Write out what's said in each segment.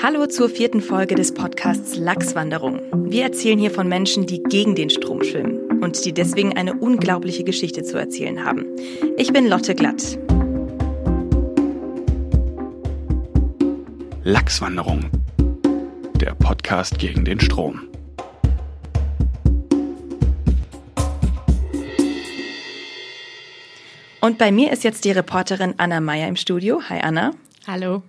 Hallo zur vierten Folge des Podcasts Lachswanderung. Wir erzählen hier von Menschen, die gegen den Strom schwimmen und die deswegen eine unglaubliche Geschichte zu erzählen haben. Ich bin Lotte Glatt. Lachswanderung. Der Podcast gegen den Strom. Und bei mir ist jetzt die Reporterin Anna Meyer im Studio. Hi Anna. Hallo.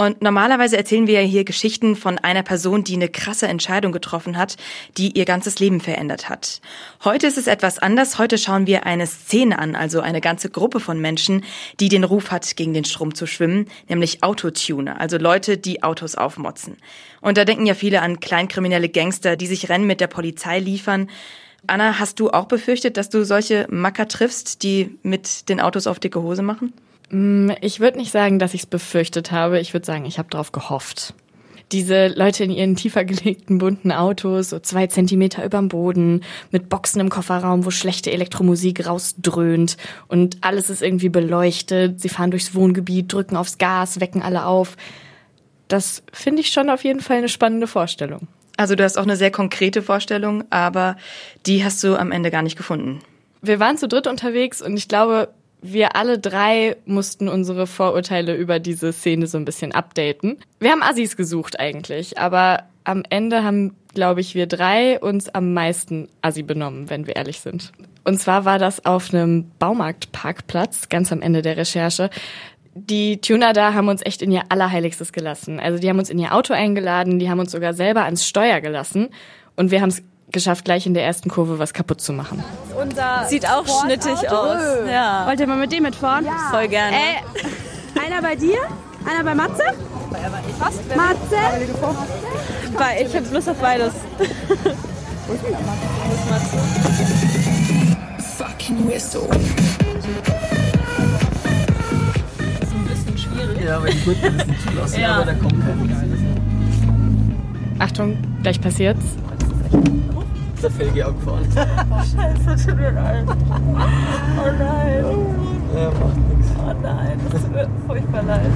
Und normalerweise erzählen wir ja hier Geschichten von einer Person, die eine krasse Entscheidung getroffen hat, die ihr ganzes Leben verändert hat. Heute ist es etwas anders. Heute schauen wir eine Szene an, also eine ganze Gruppe von Menschen, die den Ruf hat, gegen den Strom zu schwimmen, nämlich Autotuner, also Leute, die Autos aufmotzen. Und da denken ja viele an kleinkriminelle Gangster, die sich Rennen mit der Polizei liefern. Anna, hast du auch befürchtet, dass du solche Macker triffst, die mit den Autos auf dicke Hose machen? Mm, ich würde nicht sagen, dass ich es befürchtet habe. Ich würde sagen, ich habe darauf gehofft. Diese Leute in ihren tiefer gelegten bunten Autos, so zwei Zentimeter überm Boden, mit Boxen im Kofferraum, wo schlechte Elektromusik rausdröhnt und alles ist irgendwie beleuchtet. Sie fahren durchs Wohngebiet, drücken aufs Gas, wecken alle auf. Das finde ich schon auf jeden Fall eine spannende Vorstellung. Also du hast auch eine sehr konkrete Vorstellung, aber die hast du am Ende gar nicht gefunden. Wir waren zu dritt unterwegs und ich glaube, wir alle drei mussten unsere Vorurteile über diese Szene so ein bisschen updaten. Wir haben Assis gesucht eigentlich, aber am Ende haben, glaube ich, wir drei uns am meisten Assi benommen, wenn wir ehrlich sind. Und zwar war das auf einem Baumarktparkplatz, ganz am Ende der Recherche. Die Tuner da haben uns echt in ihr Allerheiligstes gelassen. Also die haben uns in ihr Auto eingeladen, die haben uns sogar selber ans Steuer gelassen und wir haben es geschafft, gleich in der ersten Kurve was kaputt zu machen. Unser Sieht auch schnittig aus. Ja. Wollt ihr mal mit dem mitfahren? Ja. Voll gerne. Äh, einer bei dir? Einer bei Matze? Was? Matze? Bei, ich hab Lust auf beides. Matze? Fucking whistle. Das ist ein bisschen schwierig. Ja, weil die Gurten ein bisschen zulassen, Ja. aber da kommt kein Achtung, gleich passiert's. Ist der Felge auch gefahren. Scheiße, tut mir leid. Oh nein. Ja, macht nichts. Oh nein, das tut mir furchtbar leid.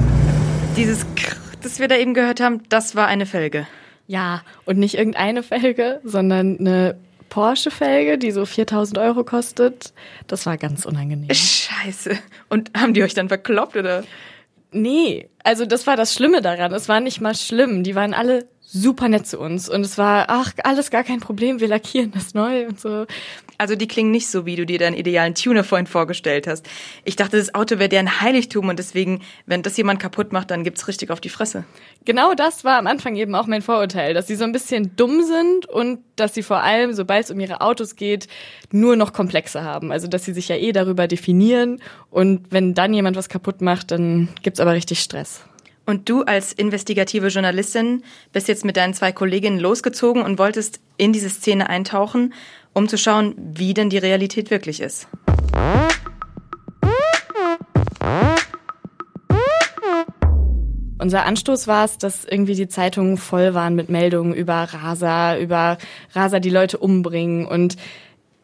Dieses Krr, das wir da eben gehört haben, das war eine Felge. Ja, und nicht irgendeine Felge, sondern eine Porsche-Felge, die so 4000 Euro kostet. Das war ganz unangenehm. Scheiße. Und haben die euch dann verkloppt oder? Nee, also das war das Schlimme daran. Es war nicht mal schlimm. Die waren alle super nett zu uns. Und es war, ach, alles gar kein Problem, wir lackieren das neu und so. Also die klingen nicht so, wie du dir deinen idealen Tuner-Freund vorgestellt hast. Ich dachte, das Auto wäre deren Heiligtum und deswegen, wenn das jemand kaputt macht, dann gibt's richtig auf die Fresse. Genau das war am Anfang eben auch mein Vorurteil, dass sie so ein bisschen dumm sind und dass sie vor allem, sobald es um ihre Autos geht, nur noch Komplexe haben. Also dass sie sich ja eh darüber definieren und wenn dann jemand was kaputt macht, dann gibt's aber richtig Stress. Und du als investigative Journalistin bist jetzt mit deinen zwei Kolleginnen losgezogen und wolltest in diese Szene eintauchen, um zu schauen, wie denn die Realität wirklich ist. Unser Anstoß war es, dass irgendwie die Zeitungen voll waren mit Meldungen über Raser, über Raser, die Leute umbringen. Und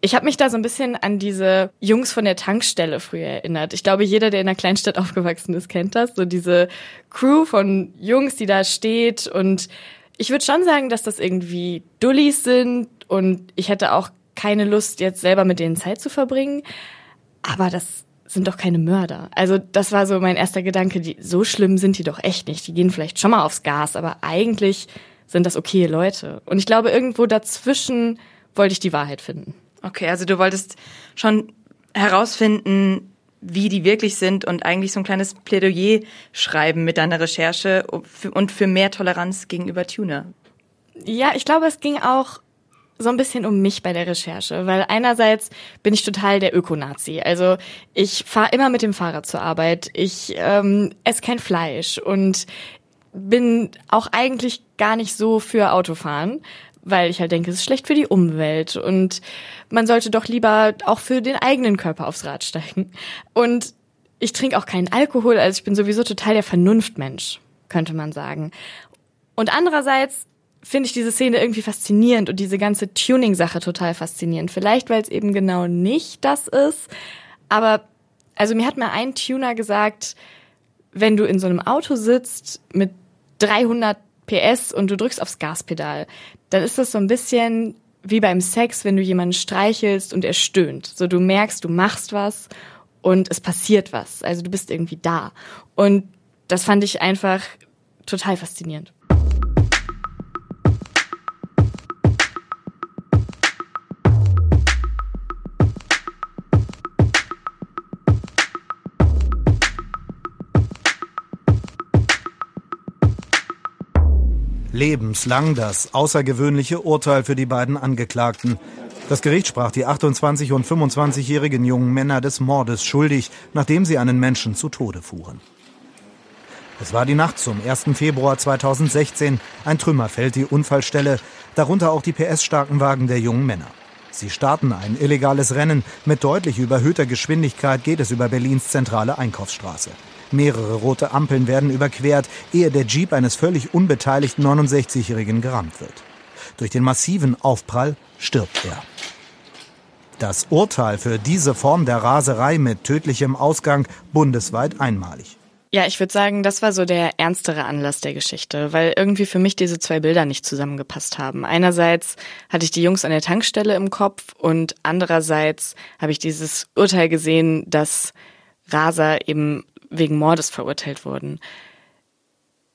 ich habe mich da so ein bisschen an diese Jungs von der Tankstelle früher erinnert. Ich glaube, jeder, der in einer Kleinstadt aufgewachsen ist, kennt das. So diese Crew von Jungs, die da steht. Und ich würde schon sagen, dass das irgendwie Dullis sind. Und ich hätte auch keine Lust, jetzt selber mit denen Zeit zu verbringen. Aber das sind doch keine Mörder. Also das war so mein erster Gedanke, die, so schlimm sind die doch echt nicht. Die gehen vielleicht schon mal aufs Gas, aber eigentlich sind das okay Leute. Und ich glaube, irgendwo dazwischen wollte ich die Wahrheit finden. Okay, also du wolltest schon herausfinden, wie die wirklich sind und eigentlich so ein kleines Plädoyer schreiben mit deiner Recherche und für mehr Toleranz gegenüber Tuner. Ja, ich glaube, es ging auch so ein bisschen um mich bei der Recherche, weil einerseits bin ich total der Ökonazi. Also ich fahre immer mit dem Fahrrad zur Arbeit, ich ähm, esse kein Fleisch und bin auch eigentlich gar nicht so für Autofahren, weil ich halt denke, es ist schlecht für die Umwelt und man sollte doch lieber auch für den eigenen Körper aufs Rad steigen. Und ich trinke auch keinen Alkohol, also ich bin sowieso total der Vernunftmensch, könnte man sagen. Und andererseits finde ich diese Szene irgendwie faszinierend und diese ganze Tuning-Sache total faszinierend. Vielleicht, weil es eben genau nicht das ist. Aber also mir hat mal ein Tuner gesagt, wenn du in so einem Auto sitzt mit 300 PS und du drückst aufs Gaspedal, dann ist das so ein bisschen wie beim Sex, wenn du jemanden streichelst und er stöhnt. So du merkst, du machst was und es passiert was. Also du bist irgendwie da. Und das fand ich einfach total faszinierend. Lebenslang das außergewöhnliche Urteil für die beiden Angeklagten. Das Gericht sprach die 28- und 25-jährigen jungen Männer des Mordes schuldig, nachdem sie einen Menschen zu Tode fuhren. Es war die Nacht zum 1. Februar 2016. Ein Trümmer fällt die Unfallstelle, darunter auch die PS-starken Wagen der jungen Männer. Sie starten ein illegales Rennen. Mit deutlich überhöhter Geschwindigkeit geht es über Berlins zentrale Einkaufsstraße. Mehrere rote Ampeln werden überquert, ehe der Jeep eines völlig unbeteiligten 69-Jährigen gerammt wird. Durch den massiven Aufprall stirbt er. Das Urteil für diese Form der Raserei mit tödlichem Ausgang bundesweit einmalig. Ja, ich würde sagen, das war so der ernstere Anlass der Geschichte, weil irgendwie für mich diese zwei Bilder nicht zusammengepasst haben. Einerseits hatte ich die Jungs an der Tankstelle im Kopf und andererseits habe ich dieses Urteil gesehen, dass Raser eben wegen Mordes verurteilt wurden.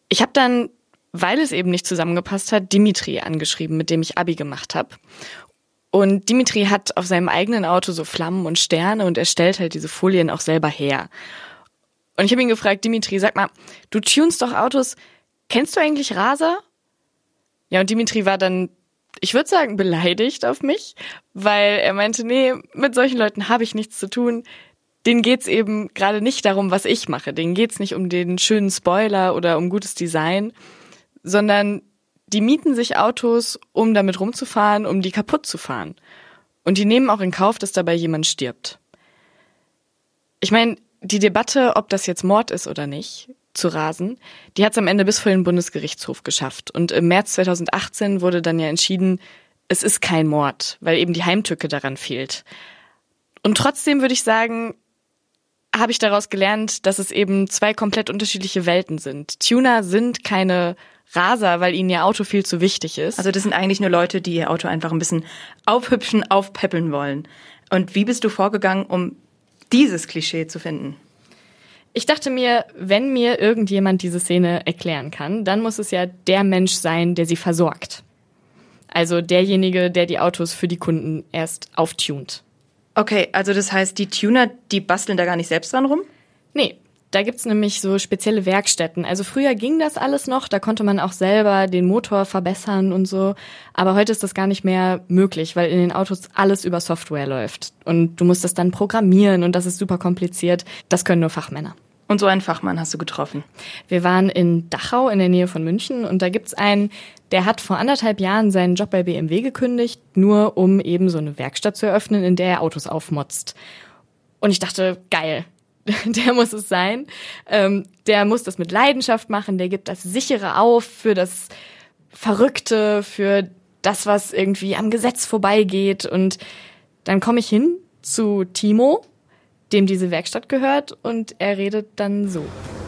Ich habe dann, weil es eben nicht zusammengepasst hat, Dimitri angeschrieben, mit dem ich Abi gemacht habe. Und Dimitri hat auf seinem eigenen Auto so Flammen und Sterne und er stellt halt diese Folien auch selber her. Und ich habe ihn gefragt, Dimitri, sag mal, du tunst doch Autos, kennst du eigentlich Raser? Ja, und Dimitri war dann, ich würde sagen, beleidigt auf mich, weil er meinte, nee, mit solchen Leuten habe ich nichts zu tun denen geht's eben gerade nicht darum, was ich mache. Denen geht's nicht um den schönen Spoiler oder um gutes Design, sondern die mieten sich Autos, um damit rumzufahren, um die kaputt zu fahren. Und die nehmen auch in Kauf, dass dabei jemand stirbt. Ich meine, die Debatte, ob das jetzt Mord ist oder nicht, zu rasen, die hat es am Ende bis vor den Bundesgerichtshof geschafft. Und im März 2018 wurde dann ja entschieden, es ist kein Mord, weil eben die Heimtücke daran fehlt. Und trotzdem würde ich sagen, habe ich daraus gelernt, dass es eben zwei komplett unterschiedliche Welten sind. Tuner sind keine Raser, weil ihnen ihr Auto viel zu wichtig ist. Also das sind eigentlich nur Leute, die ihr Auto einfach ein bisschen aufhübschen, aufpäppeln wollen. Und wie bist du vorgegangen, um dieses Klischee zu finden? Ich dachte mir, wenn mir irgendjemand diese Szene erklären kann, dann muss es ja der Mensch sein, der sie versorgt. Also derjenige, der die Autos für die Kunden erst auftunt. Okay, also das heißt, die Tuner, die basteln da gar nicht selbst dran rum? Nee, da gibt's nämlich so spezielle Werkstätten. Also früher ging das alles noch, da konnte man auch selber den Motor verbessern und so. Aber heute ist das gar nicht mehr möglich, weil in den Autos alles über Software läuft. Und du musst das dann programmieren und das ist super kompliziert. Das können nur Fachmänner. Und so einen Fachmann hast du getroffen. Wir waren in Dachau in der Nähe von München und da gibt's einen, der hat vor anderthalb Jahren seinen Job bei BMW gekündigt, nur um eben so eine Werkstatt zu eröffnen, in der er Autos aufmotzt. Und ich dachte, geil, der muss es sein. Ähm, der muss das mit Leidenschaft machen, der gibt das sichere auf für das Verrückte, für das, was irgendwie am Gesetz vorbeigeht. Und dann komme ich hin zu Timo, dem diese Werkstatt gehört und er redet dann so.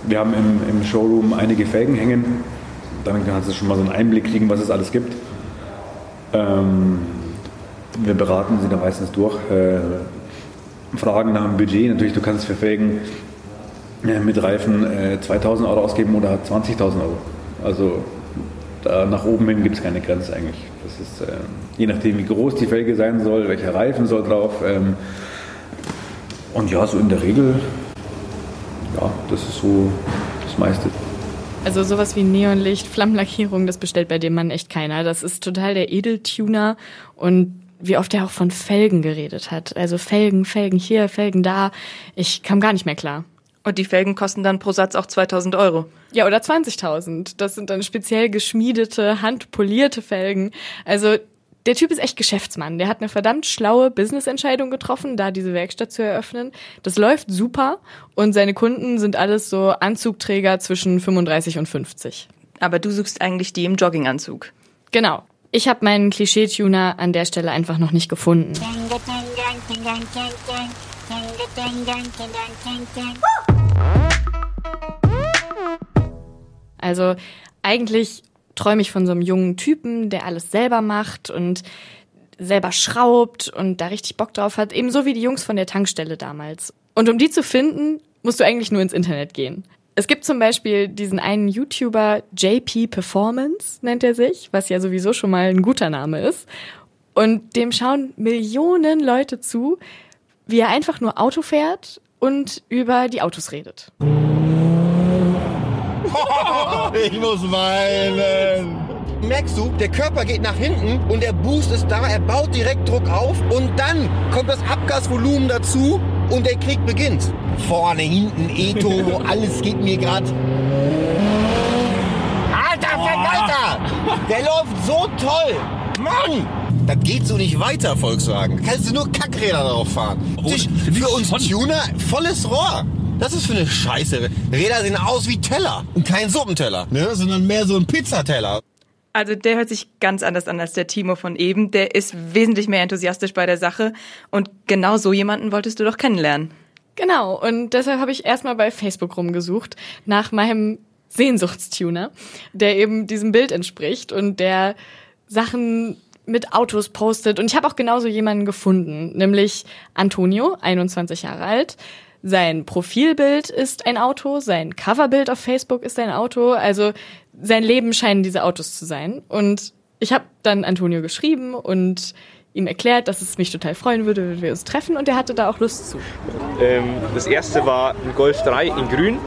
Wir haben im, im Showroom einige Felgen hängen. Dann kannst du schon mal so einen Einblick kriegen, was es alles gibt. Ähm, wir beraten sie dann meistens durch, äh, fragen nach dem Budget. Natürlich, du kannst für Felgen äh, mit Reifen äh, 2000 Euro ausgeben oder 20.000 Euro. Also da nach oben hin gibt es keine Grenze eigentlich. Das ist äh, je nachdem, wie groß die Felge sein soll, welcher Reifen soll drauf. Ähm, und ja, so in der Regel, ja, das ist so das meiste. Also sowas wie Neonlicht, Flammenlackierung, das bestellt bei dem Mann echt keiner. Das ist total der Edeltuner und wie oft er auch von Felgen geredet hat. Also Felgen, Felgen hier, Felgen da. Ich kam gar nicht mehr klar. Und die Felgen kosten dann pro Satz auch 2000 Euro. Ja, oder 20.000. Das sind dann speziell geschmiedete, handpolierte Felgen. Also der Typ ist echt Geschäftsmann. Der hat eine verdammt schlaue Business-Entscheidung getroffen, da diese Werkstatt zu eröffnen. Das läuft super und seine Kunden sind alles so Anzugträger zwischen 35 und 50. Aber du suchst eigentlich die im Jogginganzug. Genau. Ich habe meinen Klischee-Tuner an der Stelle einfach noch nicht gefunden. Also eigentlich träume ich von so einem jungen Typen, der alles selber macht und selber schraubt und da richtig Bock drauf hat, ebenso wie die Jungs von der Tankstelle damals. Und um die zu finden, musst du eigentlich nur ins Internet gehen. Es gibt zum Beispiel diesen einen YouTuber, JP Performance nennt er sich, was ja sowieso schon mal ein guter Name ist. Und dem schauen Millionen Leute zu, wie er einfach nur Auto fährt und über die Autos redet. Ich muss weinen. Merkst du, der Körper geht nach hinten und der Boost ist da, er baut direkt Druck auf und dann kommt das Abgasvolumen dazu und der Krieg beginnt. Vorne, hinten, E-Turbo, alles geht mir grad. Alter, Verwalter! Der läuft so toll! Mann! Das geht so nicht weiter, Volkswagen. Da kannst du nur Kackräder drauf fahren. Dich, für uns Tuner volles Rohr. Das ist für eine Scheiße. Räder sehen aus wie Teller. Und kein Suppenteller, ne? sondern mehr so ein Pizzateller. Also der hört sich ganz anders an als der Timo von eben. Der ist wesentlich mehr enthusiastisch bei der Sache. Und genau so jemanden wolltest du doch kennenlernen. Genau, und deshalb habe ich erstmal bei Facebook rumgesucht nach meinem Sehnsuchtstuner, der eben diesem Bild entspricht und der Sachen mit Autos postet. Und ich habe auch genauso jemanden gefunden, nämlich Antonio, 21 Jahre alt. Sein Profilbild ist ein Auto, sein Coverbild auf Facebook ist ein Auto. Also sein Leben scheinen diese Autos zu sein. Und ich habe dann Antonio geschrieben und ihm erklärt, dass es mich total freuen würde, wenn wir uns treffen. Und er hatte da auch Lust zu. Ähm, das erste war ein Golf 3 in Grün.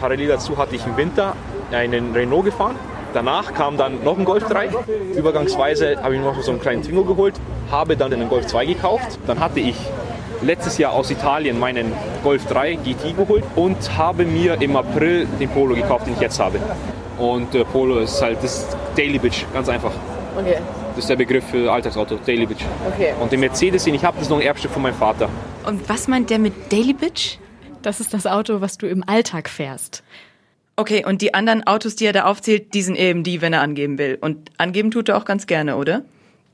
Parallel dazu hatte ich im Winter einen Renault gefahren. Danach kam dann noch ein Golf 3. Übergangsweise habe ich noch so einen kleinen Twingo geholt, habe dann einen Golf 2 gekauft. Dann hatte ich letztes Jahr aus Italien meinen Golf 3 GT geholt und habe mir im April den Polo gekauft, den ich jetzt habe. Und äh, Polo ist halt das Daily Bitch, ganz einfach. Okay. Das ist der Begriff für Alltagsauto, Daily Bitch. Okay. Und den Mercedes, den ich habe, das ist noch ein Erbstück von meinem Vater. Und was meint der mit Daily Bitch? Das ist das Auto, was du im Alltag fährst. Okay, und die anderen Autos, die er da aufzählt, die sind eben die, wenn er angeben will. Und angeben tut er auch ganz gerne, oder?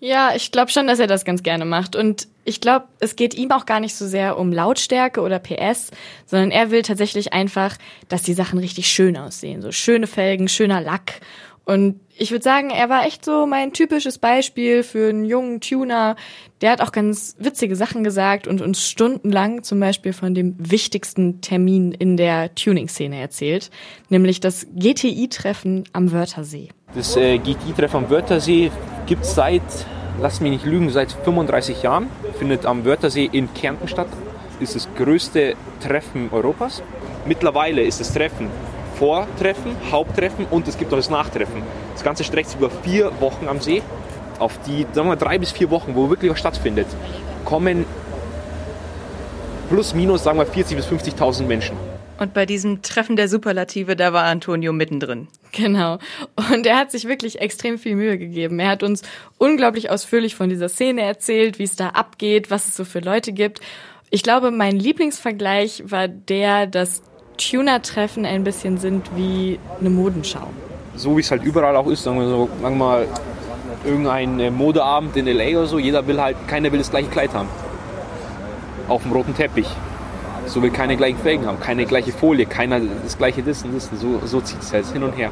Ja, ich glaube schon, dass er das ganz gerne macht. Und ich glaube, es geht ihm auch gar nicht so sehr um Lautstärke oder PS, sondern er will tatsächlich einfach, dass die Sachen richtig schön aussehen. So schöne Felgen, schöner Lack. Und ich würde sagen, er war echt so mein typisches Beispiel für einen jungen Tuner. Der hat auch ganz witzige Sachen gesagt und uns stundenlang zum Beispiel von dem wichtigsten Termin in der Tuning-Szene erzählt, nämlich das GTI-Treffen am Wörthersee. Das äh, GTI-Treffen am Wörthersee gibt es seit, lass mich nicht lügen, seit 35 Jahren. Findet am Wörthersee in Kärnten statt. Ist das größte Treffen Europas. Mittlerweile ist das Treffen Vortreffen, Haupttreffen und es gibt noch das Nachtreffen. Das Ganze streckt sich über vier Wochen am See. Auf die, sagen wir drei bis vier Wochen, wo wirklich was stattfindet, kommen plus minus, sagen wir, 40.000 bis 50.000 Menschen. Und bei diesem Treffen der Superlative, da war Antonio mittendrin. Genau. Und er hat sich wirklich extrem viel Mühe gegeben. Er hat uns unglaublich ausführlich von dieser Szene erzählt, wie es da abgeht, was es so für Leute gibt. Ich glaube, mein Lieblingsvergleich war der, dass Tuner-Treffen ein bisschen sind wie eine Modenschau. So wie es halt überall auch ist, sagen wir so, sagen wir mal, irgendein äh, Modeabend in LA oder so, jeder will halt, keiner will das gleiche Kleid haben. Auf dem roten Teppich. So will keine gleichen Felgen haben, keine gleiche Folie, keiner das gleiche und das. So, so zieht es halt hin und her.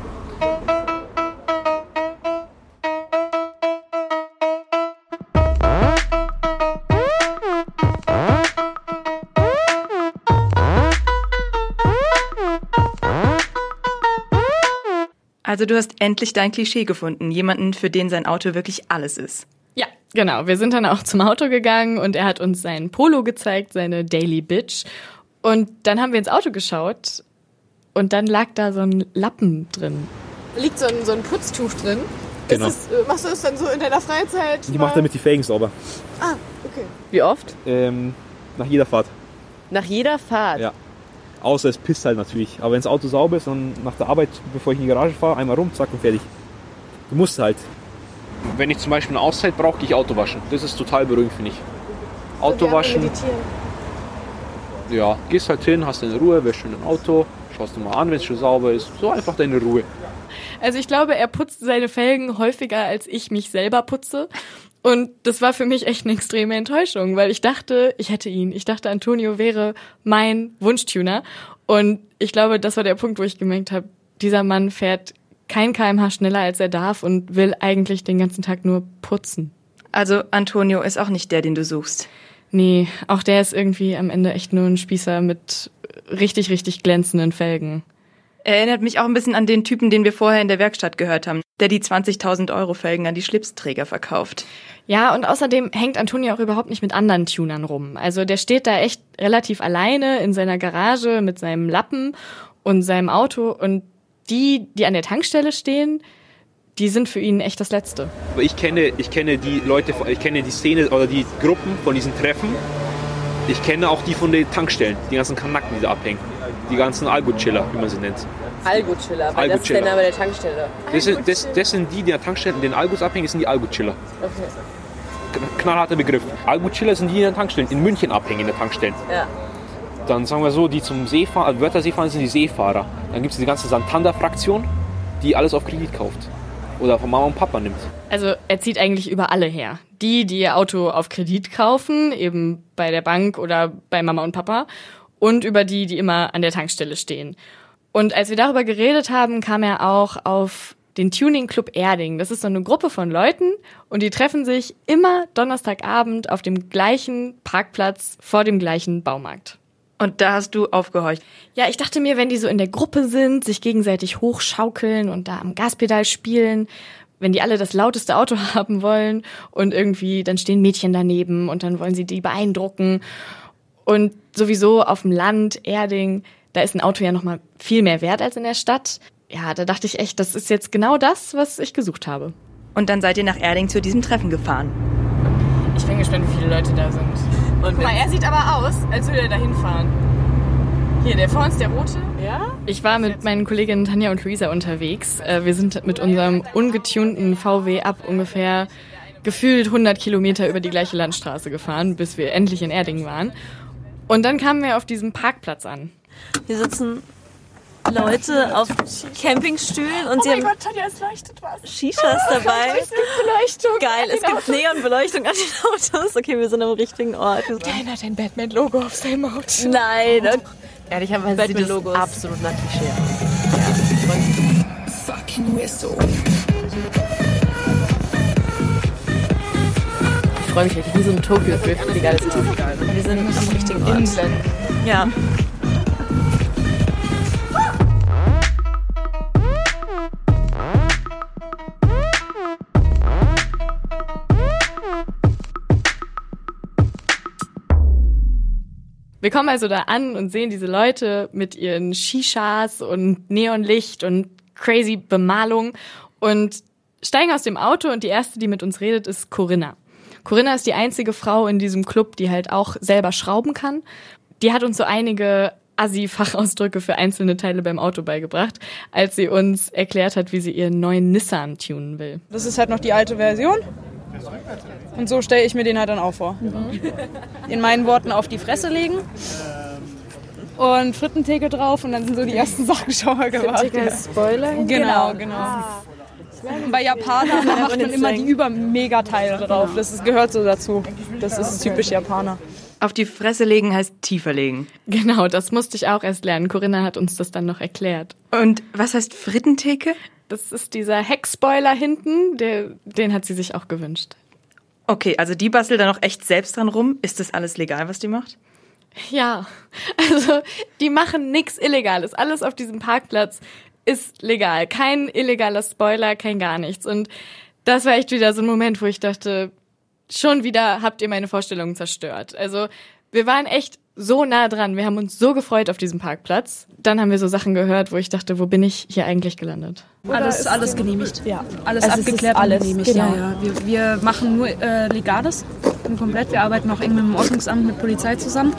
Also du hast endlich dein Klischee gefunden, jemanden, für den sein Auto wirklich alles ist. Ja, genau. Wir sind dann auch zum Auto gegangen und er hat uns sein Polo gezeigt, seine Daily Bitch. Und dann haben wir ins Auto geschaut und dann lag da so ein Lappen drin. Liegt so ein, so ein Putztuch drin. Genau. Ist das, machst du das dann so in deiner Freizeit? Die macht damit die Felgen sauber. Ah, okay. Wie oft? Ähm, nach jeder Fahrt. Nach jeder Fahrt? Ja. Außer es pisst halt natürlich. Aber wenn das Auto sauber ist und nach der Arbeit, bevor ich in die Garage fahre, einmal rum, zack und fertig. Du musst halt. Wenn ich zum Beispiel eine Auszeit brauche, gehe ich Auto waschen. Das ist total beruhigend, finde ich. Auto waschen. Ja, gehst halt hin, hast deine Ruhe, wäschst schön dein Auto, schaust du mal an, wenn es schon sauber ist. So einfach deine Ruhe. Also ich glaube, er putzt seine Felgen häufiger, als ich mich selber putze. Und das war für mich echt eine extreme Enttäuschung, weil ich dachte, ich hätte ihn. Ich dachte, Antonio wäre mein Wunschtuner. Und ich glaube, das war der Punkt, wo ich gemerkt habe, dieser Mann fährt kein kmh schneller als er darf und will eigentlich den ganzen Tag nur putzen. Also Antonio ist auch nicht der, den du suchst. Nee, auch der ist irgendwie am Ende echt nur ein Spießer mit richtig, richtig glänzenden Felgen. Erinnert mich auch ein bisschen an den Typen, den wir vorher in der Werkstatt gehört haben, der die 20.000 Euro Felgen an die Schlipsträger verkauft. Ja, und außerdem hängt Antonio auch überhaupt nicht mit anderen Tunern rum. Also der steht da echt relativ alleine in seiner Garage mit seinem Lappen und seinem Auto und die, die an der Tankstelle stehen, die sind für ihn echt das Letzte. Ich kenne, ich kenne die Leute, ich kenne die Szene oder die Gruppen von diesen Treffen. Ich kenne auch die von den Tankstellen, die ganzen Kanacken, die da abhängen. Die ganzen Algo-Chiller, wie man sie nennt. Algo-Chiller, weil das ist dann aber der Tankstelle. Das sind, das, das sind die, die an Tankstellen, den Algos abhängen, das sind die Algo-Chiller. Okay. Knallharter Begriff. Algo-Chiller sind die, die an Tankstellen, in München abhängen, in der Tankstellen. Ja. Dann sagen wir so, die zum Seefahren, also Wörthersee fahren, sind die Seefahrer. Dann gibt es die ganze Santander-Fraktion, die alles auf Kredit kauft. Oder von Mama und Papa nimmt. Also er zieht eigentlich über alle her. Die, die ihr Auto auf Kredit kaufen, eben bei der Bank oder bei Mama und Papa. Und über die, die immer an der Tankstelle stehen. Und als wir darüber geredet haben, kam er auch auf den Tuning Club Erding. Das ist so eine Gruppe von Leuten und die treffen sich immer Donnerstagabend auf dem gleichen Parkplatz vor dem gleichen Baumarkt. Und da hast du aufgehorcht. Ja, ich dachte mir, wenn die so in der Gruppe sind, sich gegenseitig hochschaukeln und da am Gaspedal spielen, wenn die alle das lauteste Auto haben wollen und irgendwie dann stehen Mädchen daneben und dann wollen sie die beeindrucken und sowieso auf dem Land, Erding, da ist ein Auto ja nochmal viel mehr wert als in der Stadt. Ja, da dachte ich echt, das ist jetzt genau das, was ich gesucht habe. Und dann seid ihr nach Erding zu diesem Treffen gefahren. Ich bin gespannt, wie viele Leute da sind. Und Guck mal, er sieht aber aus, als würde er da hinfahren. Hier, der vor uns, der rote. Ja? Ich war mit meinen Kolleginnen Tanja und Luisa unterwegs. Äh, wir sind mit unserem ungetunten VW ab ungefähr gefühlt 100 Kilometer über die gleiche Landstraße gefahren, bis wir endlich in Erding waren. Und dann kamen wir auf diesem Parkplatz an. Hier sitzen Leute auf Campingstühlen und oh sie mein haben Gott, Tanja, es leuchtet was. Shishas dabei. Es gibt Beleuchtung. Geil, es gibt Neonbeleuchtung an den Autos. Okay, wir sind am richtigen Ort. Keiner hat ein Batman-Logo auf seinem Auto. Nein. Ehrlicherweise sieht es Batman-Logos. absolut nach Klischee aus. Fucking whistle. Freue mich richtig, wie so ein Tokyo-Drift. Egal, ist total geil. Wir sind am richtigen Ort. Inland. Ja. Wir kommen also da an und sehen diese Leute mit ihren Shishas und Neonlicht und crazy Bemalung und steigen aus dem Auto und die erste, die mit uns redet, ist Corinna. Corinna ist die einzige Frau in diesem Club, die halt auch selber schrauben kann. Die hat uns so einige Assi-Fachausdrücke für einzelne Teile beim Auto beigebracht, als sie uns erklärt hat, wie sie ihren neuen Nissan tunen will. Das ist halt noch die alte Version. Und so stelle ich mir den halt dann auch vor. In meinen Worten auf die Fresse legen. Und Frittentheke drauf und dann sind so die ersten Sachen schon mal gemacht. Frittentheke als Spoiler? Genau, genau. Und bei Japanern da macht man immer die Über-Megateile drauf. Das ist, gehört so dazu. Das ist typisch Japaner. Auf die Fresse legen heißt tiefer legen. Genau, das musste ich auch erst lernen. Corinna hat uns das dann noch erklärt. Und was heißt Frittentheke? Das ist dieser Heckspoiler hinten, der, den hat sie sich auch gewünscht. Okay, also die bastelt da noch echt selbst dran rum. Ist das alles legal, was die macht? Ja, also die machen nix Illegales. Alles auf diesem Parkplatz ist legal. Kein illegaler Spoiler, kein gar nichts. Und das war echt wieder so ein Moment, wo ich dachte, schon wieder habt ihr meine Vorstellungen zerstört. Also wir waren echt so nah dran. Wir haben uns so gefreut auf diesem Parkplatz. Dann haben wir so Sachen gehört, wo ich dachte, wo bin ich hier eigentlich gelandet? Alles, alles genehmigt. Ja, alles es ist abgeklärt alles, genehmigt. genau. Ja, ja. Wir, wir machen nur äh, Legales und komplett. Wir arbeiten auch eng mit dem Ordnungsamt, mit Polizei zusammen.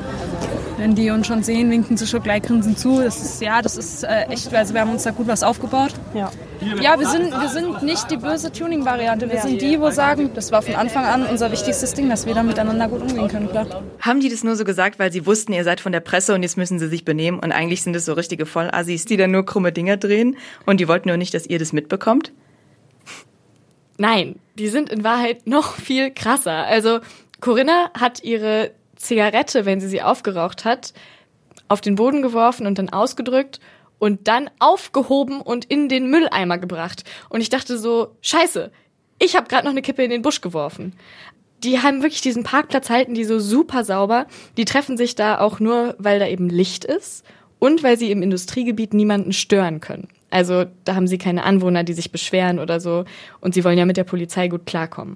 Wenn die uns schon sehen, winken sie schon gleich grinsen zu. Das ist, ja, das ist äh, echt, also wir haben uns da gut was aufgebaut. Ja. Ja, wir sind, wir sind nicht die böse Tuning-Variante. Wir sind die, wo sagen, das war von Anfang an unser wichtigstes Ding, dass wir da miteinander gut umgehen können, klar. Haben die das nur so gesagt, weil sie wussten, ihr seid von der Presse und jetzt müssen sie sich benehmen und eigentlich sind es so richtige Vollassis, die dann nur krumme Dinger drehen und die wollten nur nicht, dass ihr das mitbekommt? Nein, die sind in Wahrheit noch viel krasser. Also Corinna hat ihre Zigarette, wenn sie sie aufgeraucht hat, auf den Boden geworfen und dann ausgedrückt und dann aufgehoben und in den Mülleimer gebracht. Und ich dachte so, scheiße, ich habe gerade noch eine Kippe in den Busch geworfen. Die haben wirklich diesen Parkplatz halten, die so super sauber. Die treffen sich da auch nur, weil da eben Licht ist und weil sie im Industriegebiet niemanden stören können. Also da haben sie keine Anwohner, die sich beschweren oder so. Und sie wollen ja mit der Polizei gut klarkommen.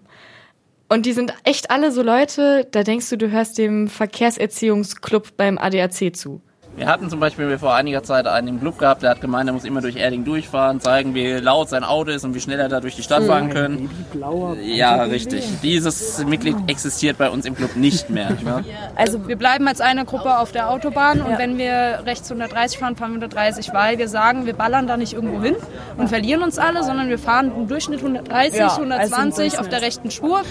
Und die sind echt alle so Leute, da denkst du, du hörst dem Verkehrserziehungsclub beim ADAC zu. Wir hatten zum Beispiel vor einiger Zeit einen im Club gehabt, der hat gemeint, er muss immer durch Erding durchfahren, zeigen, wie laut sein Auto ist und wie schnell er da durch die Stadt fahren können. Ja, richtig. Dieses Mitglied existiert bei uns im Club nicht mehr. Also wir bleiben als eine Gruppe auf der Autobahn und wenn wir rechts 130 fahren, fahren wir 130, weil wir sagen, wir ballern da nicht irgendwo hin und verlieren uns alle, sondern wir fahren im Durchschnitt 130, Ja, also im 120 auf der rechten Spur.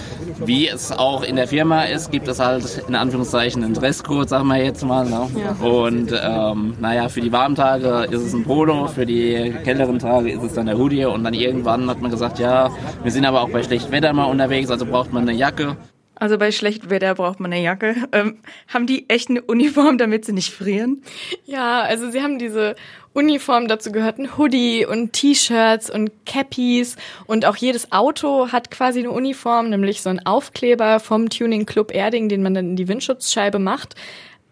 Wie es auch in der Firma ist, gibt es halt in Anführungszeichen einen Dresscode, sagen wir jetzt mal. Ne? Ja. Und ähm, naja, für die warmen Tage ist es ein Polo, für die kälteren Tage ist es dann der Hoodie. Und dann irgendwann hat man gesagt, ja, wir sind aber auch bei schlechtem Wetter mal unterwegs, also braucht man eine Jacke. Also bei schlechtem Wetter braucht man eine Jacke. Ähm, haben die echt eine Uniform, damit sie nicht frieren? Ja, also sie haben diese Uniform, dazu gehört ein Hoodie und T-Shirts und Cappies und auch jedes Auto hat quasi eine Uniform, nämlich so ein Aufkleber vom Tuning Club Erding, den man dann in die Windschutzscheibe macht.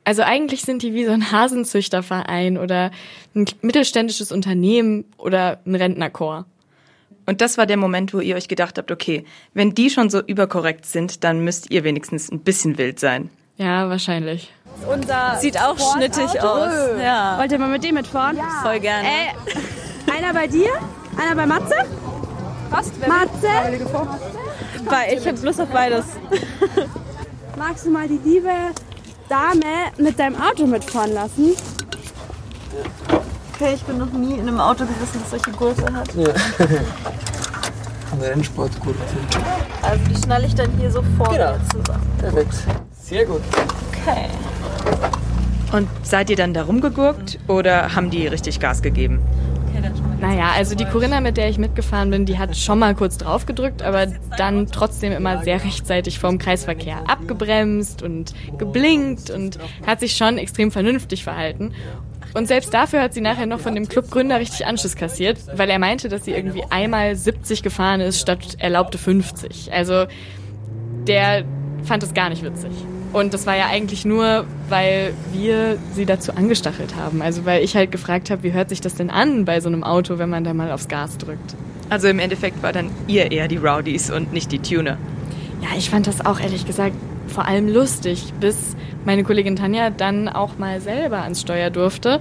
Also eigentlich sind die wie so ein Hasenzüchterverein oder ein mittelständisches Unternehmen oder ein Rentnerchor. Und das war der Moment, wo ihr euch gedacht habt, okay, wenn die schon so überkorrekt sind, dann müsst ihr wenigstens ein bisschen wild sein. Ja, wahrscheinlich. Unser Sieht auch schnittig aus. Ja. Wollt ihr mal mit dem mitfahren? Voll gerne. Äh, einer bei dir? Einer bei Matze? Was? Matze? Weil ich habe Lust auf beides. Magst du mal die liebe Dame mit deinem Auto mitfahren lassen? Okay, ich bin noch nie in einem Auto gewesen, das solche Gurte hat. Ja. Ein Rennsportgurt. Also die schnalle ich dann hier so vor Genau. mir zusammen. Perfekt. Sehr gut. Okay. Und seid ihr dann da rumgegurkt oder haben die richtig Gas gegeben? Naja, also die Corinna, mit der ich mitgefahren bin, die hat schon mal kurz drauf gedrückt, aber dann trotzdem immer sehr rechtzeitig vom Kreisverkehr abgebremst und geblinkt und hat sich schon extrem vernünftig verhalten. Und selbst dafür hat sie nachher noch von dem Clubgründer richtig Anschiss kassiert, weil er meinte, dass sie irgendwie einmal 70 gefahren ist statt erlaubte 50. Also der fand es gar nicht witzig. Und das war ja eigentlich nur, weil wir sie dazu angestachelt haben. Also weil ich halt gefragt habe, wie hört sich das denn an bei so einem Auto, wenn man da mal aufs Gas drückt. Also im Endeffekt war dann ihr eher die Rowdies und nicht die Tuner. Ja, ich fand das auch ehrlich gesagt vor allem lustig, bis meine Kollegin Tanja dann auch mal selber ans Steuer durfte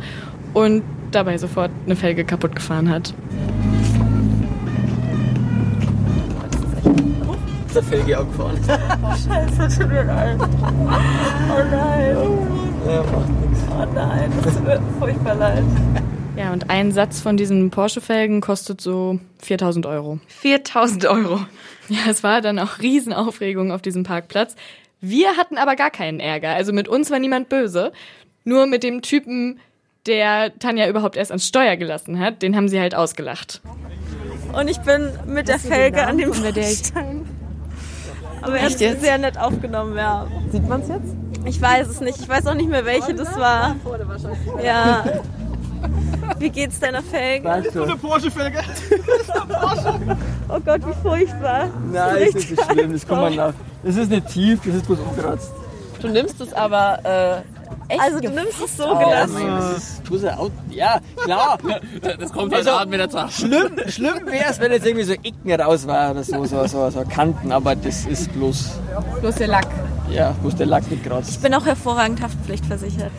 und dabei sofort eine Felge kaputt gefahren hat. Der Felge auch gefahren? Scheiße, tut mir leid. Oh nein. Ja, macht nichts. Oh nein, das tut mir furchtbar leid. Ja, und ein Satz von diesen Porsche-Felgen kostet so 4000 Euro. 4000 Euro? Ja, es war dann auch Riesenaufregung auf diesem Parkplatz. Wir hatten aber gar keinen Ärger. Also mit uns war niemand böse. Nur mit dem Typen, der Tanja überhaupt erst ans Steuer gelassen hat, den haben sie halt ausgelacht. Und ich bin mit der Felge an dem Bordstein. Aber er Echt hat sehr nett aufgenommen, ja. Sieht man es jetzt? Ich weiß es nicht. Ich weiß auch nicht mehr, welche das war. Ja. Wie geht's deiner Felge? Eine Porsche-Felge. Oh Gott, wie furchtbar. Nein, ist nicht so schlimm, das kann man nach. Das ist nicht tief, das ist bloß umkratzt. Du nimmst es aber äh, echt Also du nimmst es so Oh, gelassen. Du auch, ja, klar. Das kommt Also, heute Abend wieder Tag. Schlimm, schlimm wäre es, wenn jetzt irgendwie so Ecken raus war oder so, so, so, so Kanten, aber das ist bloß, bloß der Lack. ja, bloß der Lack nicht kratzt. Ich bin auch hervorragend haftpflichtversichert.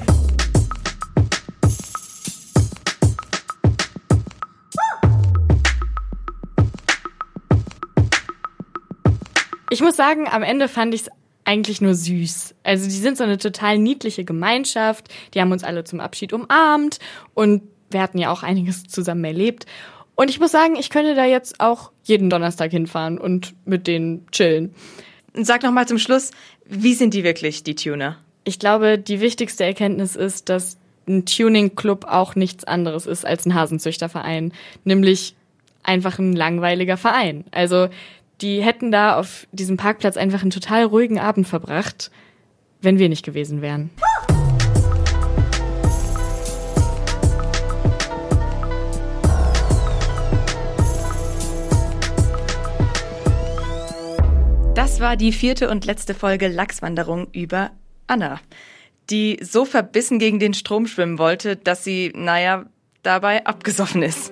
Ich muss sagen, am Ende fand ich es eigentlich nur süß. Also die sind so eine total niedliche Gemeinschaft. Die haben uns alle zum Abschied umarmt und wir hatten ja auch einiges zusammen erlebt. Und ich muss sagen, ich könnte da jetzt auch jeden Donnerstag hinfahren und mit denen chillen. Sag noch mal zum Schluss, wie sind die wirklich, die Tuner? Ich glaube, die wichtigste Erkenntnis ist, dass ein Tuning-Club auch nichts anderes ist als ein Hasenzüchterverein, nämlich einfach ein langweiliger Verein. Also die hätten da auf diesem Parkplatz einfach einen total ruhigen Abend verbracht, wenn wir nicht gewesen wären. Das war die vierte und letzte Folge Lachswanderung über Anna, die so verbissen gegen den Strom schwimmen wollte, dass sie, naja, dabei abgesoffen ist.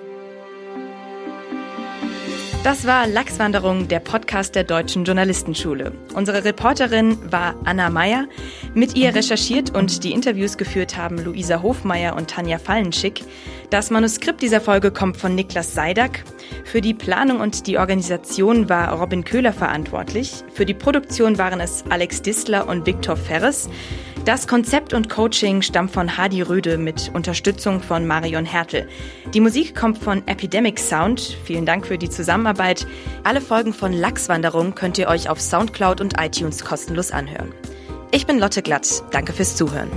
Das war Lachswanderung, der Podcast der Deutschen Journalistenschule. Unsere Reporterin war Anna Meyer. Mit ihr recherchiert und die Interviews geführt haben Luisa Hofmeier und Tanja Fallenschick. Das Manuskript dieser Folge kommt von Niklas Seidak. Für die Planung und die Organisation war Robin Köhler verantwortlich. Für die Produktion waren es Alex Distler und Viktor Ferres. Das Konzept und Coaching stammt von Hadi Röde mit Unterstützung von Marion Hertel. Die Musik kommt von Epidemic Sound. Vielen Dank für die Zusammenarbeit. Alle Folgen von Lachswanderung könnt ihr euch auf Soundcloud und iTunes kostenlos anhören. Ich bin Lotte Glatt. Danke fürs Zuhören.